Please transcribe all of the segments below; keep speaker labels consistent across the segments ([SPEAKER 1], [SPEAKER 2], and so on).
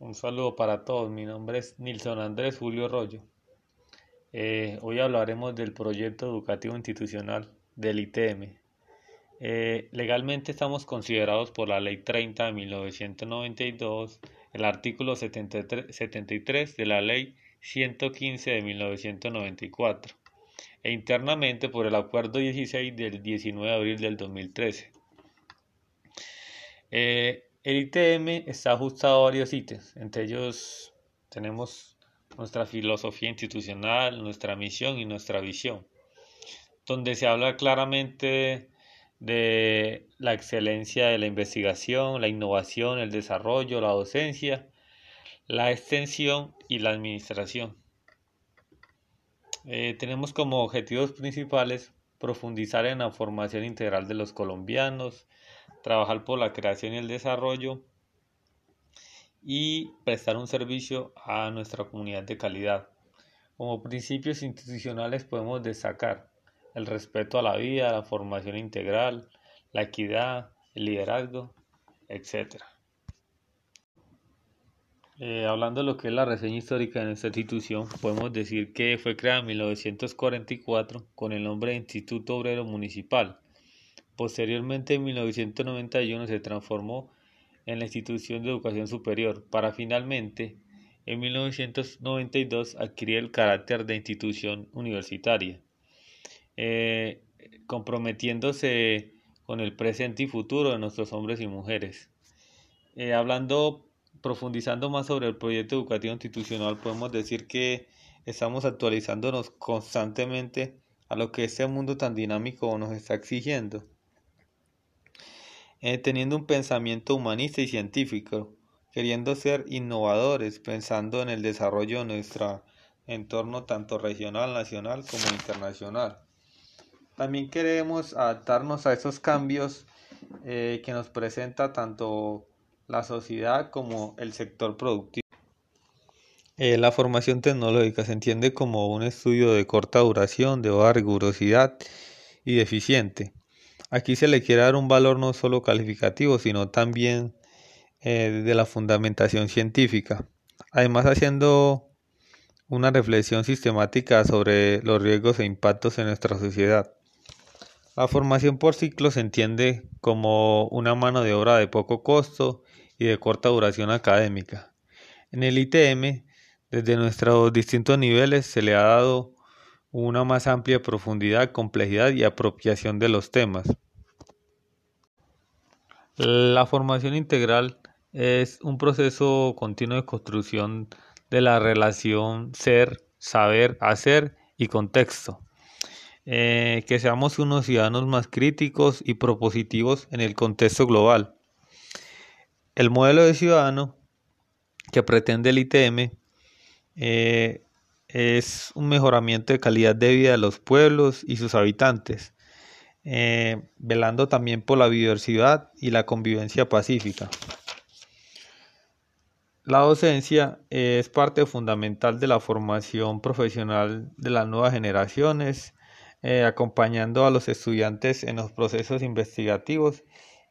[SPEAKER 1] Un saludo para todos, mi nombre es Nilson Andrés Julio Rollo. Eh, hoy hablaremos del proyecto educativo institucional del ITM. Eh, legalmente estamos considerados por la Ley 30 de 1992, el artículo 73, 73 de la Ley 115 de 1994 e internamente por el Acuerdo 16 del 19 de abril del 2013. Eh, el ITM está ajustado a varios ítems, entre ellos tenemos nuestra filosofía institucional, nuestra misión y nuestra visión, donde se habla claramente de la excelencia de la investigación, la innovación, el desarrollo, la docencia, la extensión y la administración. Eh, tenemos como objetivos principales profundizar en la formación integral de los colombianos, trabajar por la creación y el desarrollo y prestar un servicio a nuestra comunidad de calidad. Como principios institucionales podemos destacar el respeto a la vida, la formación integral, la equidad, el liderazgo, etc. Eh, hablando de lo que es la reseña histórica de nuestra institución, podemos decir que fue creada en 1944 con el nombre de Instituto Obrero Municipal Posteriormente, en 1991, se transformó en la institución de educación superior, para finalmente, en 1992, adquirir el carácter de institución universitaria, eh, comprometiéndose con el presente y futuro de nuestros hombres y mujeres. Eh, hablando, profundizando más sobre el proyecto educativo institucional, podemos decir que estamos actualizándonos constantemente a lo que este mundo tan dinámico nos está exigiendo. Eh, teniendo un pensamiento humanista y científico, queriendo ser innovadores, pensando en el desarrollo de nuestro entorno tanto regional, nacional como internacional. También queremos adaptarnos a esos cambios eh, que nos presenta tanto la sociedad como el sector productivo. Eh, la formación tecnológica se entiende como un estudio de corta duración, de baja rigurosidad y deficiente Aquí se le quiere dar un valor no solo calificativo, sino también eh, de la fundamentación científica. Además, haciendo una reflexión sistemática sobre los riesgos e impactos en nuestra sociedad. La formación por ciclo se entiende como una mano de obra de poco costo y de corta duración académica. En el ITM, desde nuestros distintos niveles, se le ha dado una más amplia profundidad, complejidad y apropiación de los temas. La formación integral es un proceso continuo de construcción de la relación ser, saber, hacer y contexto. Eh, que seamos unos ciudadanos más críticos y propositivos en el contexto global. El modelo de ciudadano que pretende el ITM eh, es un mejoramiento de calidad de vida de los pueblos y sus habitantes, eh, velando también por la biodiversidad y la convivencia pacífica. La docencia es parte fundamental de la formación profesional de las nuevas generaciones, eh, acompañando a los estudiantes en los procesos investigativos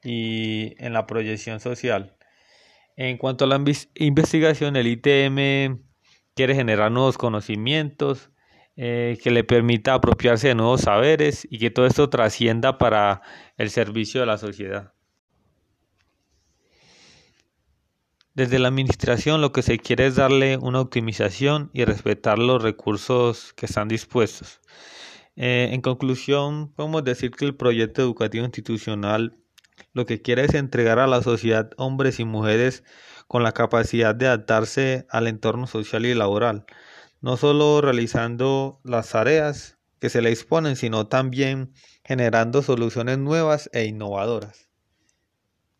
[SPEAKER 1] y en la proyección social. En cuanto a la investigación, el ITM quiere generar nuevos conocimientos, eh, que le permita apropiarse de nuevos saberes y que todo esto trascienda para el servicio de la sociedad. Desde la administración lo que se quiere es darle una optimización y respetar los recursos que están dispuestos. Eh, en conclusión, podemos decir que el proyecto educativo institucional lo que quiere es entregar a la sociedad hombres y mujeres con la capacidad de adaptarse al entorno social y laboral, no solo realizando las tareas que se le exponen, sino también generando soluciones nuevas e innovadoras.